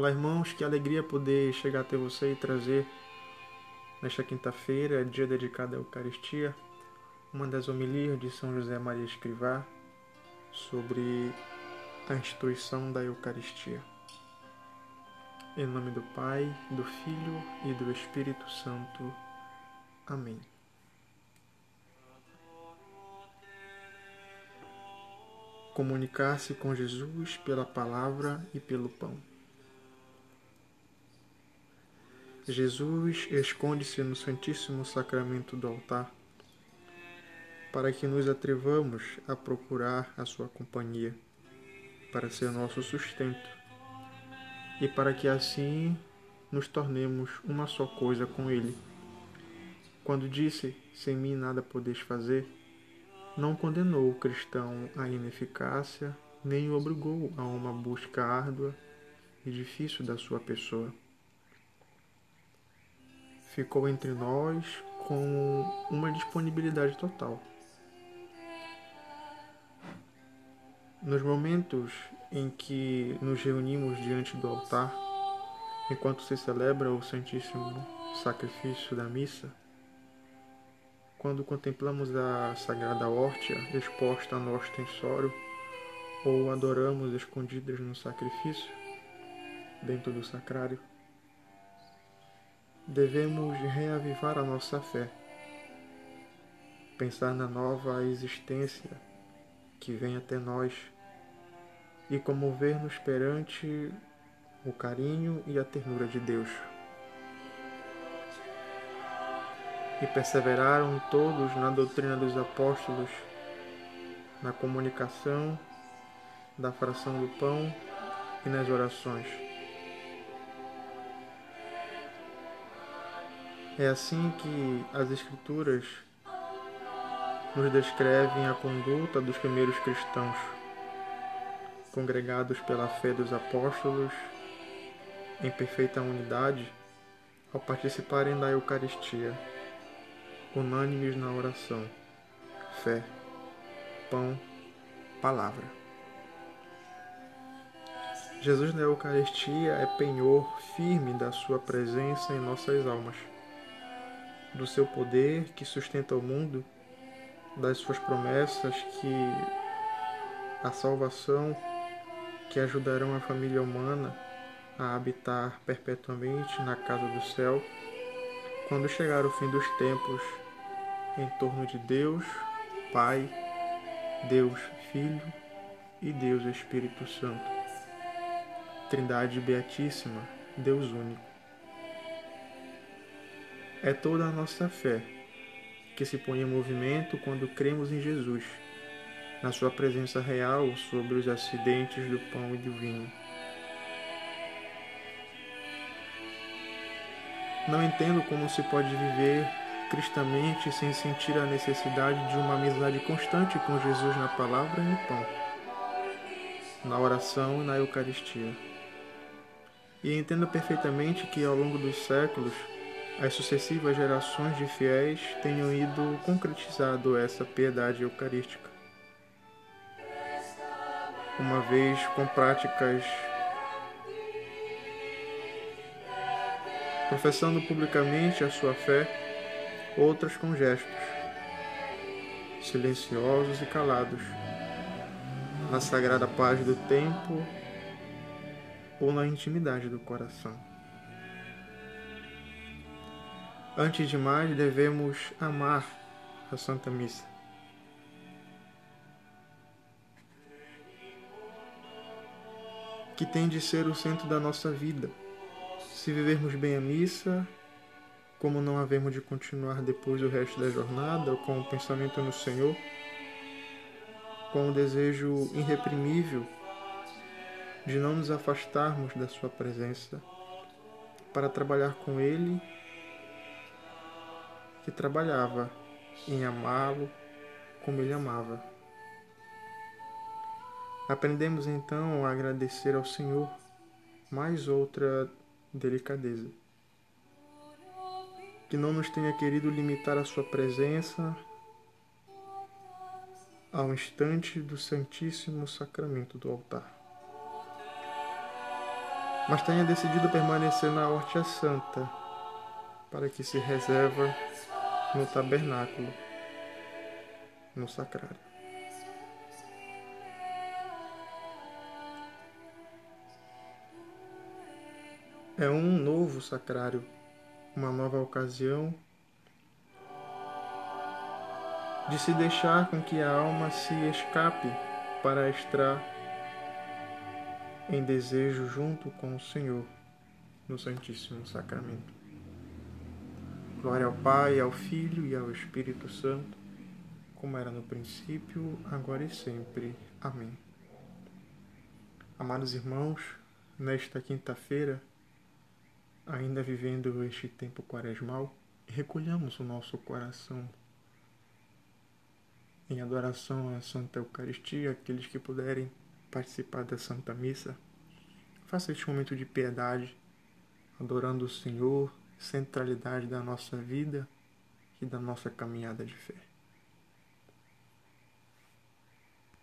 Olá, irmãos, que alegria poder chegar até você e trazer nesta quinta-feira, dia dedicado à Eucaristia, uma das homilias de São José Maria Escrivá sobre a instituição da Eucaristia. Em nome do Pai, do Filho e do Espírito Santo. Amém. Comunicar-se com Jesus pela palavra e pelo pão. Jesus esconde-se no Santíssimo Sacramento do altar, para que nos atrevamos a procurar a sua companhia, para ser nosso sustento, e para que assim nos tornemos uma só coisa com Ele. Quando disse: Sem mim nada podeis fazer, não condenou o cristão à ineficácia, nem o obrigou a uma busca árdua e difícil da sua pessoa ficou entre nós com uma disponibilidade total. Nos momentos em que nos reunimos diante do altar, enquanto se celebra o Santíssimo Sacrifício da Missa, quando contemplamos a Sagrada Hórtia exposta no ostensório ou adoramos escondidas no sacrifício, dentro do sacrário, devemos reavivar a nossa fé, pensar na nova existência que vem até nós e comover-nos perante o carinho e a ternura de Deus. E perseveraram todos na doutrina dos apóstolos, na comunicação da fração do pão e nas orações. É assim que as Escrituras nos descrevem a conduta dos primeiros cristãos, congregados pela fé dos apóstolos, em perfeita unidade, ao participarem da Eucaristia, unânimes na oração, fé, pão, palavra. Jesus na Eucaristia é penhor firme da sua presença em nossas almas do seu poder que sustenta o mundo, das suas promessas que a salvação que ajudarão a família humana a habitar perpetuamente na casa do céu, quando chegar o fim dos tempos, em torno de Deus, Pai, Deus Filho e Deus Espírito Santo. Trindade Beatíssima, Deus único é toda a nossa fé que se põe em movimento quando cremos em Jesus, na Sua presença real sobre os acidentes do pão e do vinho. Não entendo como se pode viver cristamente sem sentir a necessidade de uma amizade constante com Jesus na palavra e no pão, na oração e na Eucaristia. E entendo perfeitamente que ao longo dos séculos as sucessivas gerações de fiéis tenham ido concretizado essa piedade eucarística. Uma vez com práticas professando publicamente a sua fé, outras com gestos, silenciosos e calados, na sagrada paz do tempo ou na intimidade do coração. Antes de mais, devemos amar a Santa Missa. Que tem de ser o centro da nossa vida. Se vivermos bem a missa, como não havemos de continuar depois o resto da jornada, com o pensamento no Senhor, com o desejo irreprimível de não nos afastarmos da Sua presença, para trabalhar com Ele que trabalhava em amá-lo como ele amava. Aprendemos então a agradecer ao Senhor mais outra delicadeza. Que não nos tenha querido limitar a Sua presença ao instante do Santíssimo Sacramento do altar. mas tenha decidido permanecer na Horta Santa, para que se reserva no tabernáculo, no sacrário. É um novo sacrário, uma nova ocasião de se deixar com que a alma se escape para estar em desejo junto com o Senhor no Santíssimo Sacramento. Glória ao Pai, ao Filho e ao Espírito Santo, como era no princípio, agora e sempre. Amém. Amados irmãos, nesta quinta-feira, ainda vivendo este tempo quaresmal, recolhamos o nosso coração em adoração à Santa Eucaristia, aqueles que puderem participar da Santa Missa, faça este momento de piedade, adorando o Senhor, centralidade da nossa vida e da nossa caminhada de fé.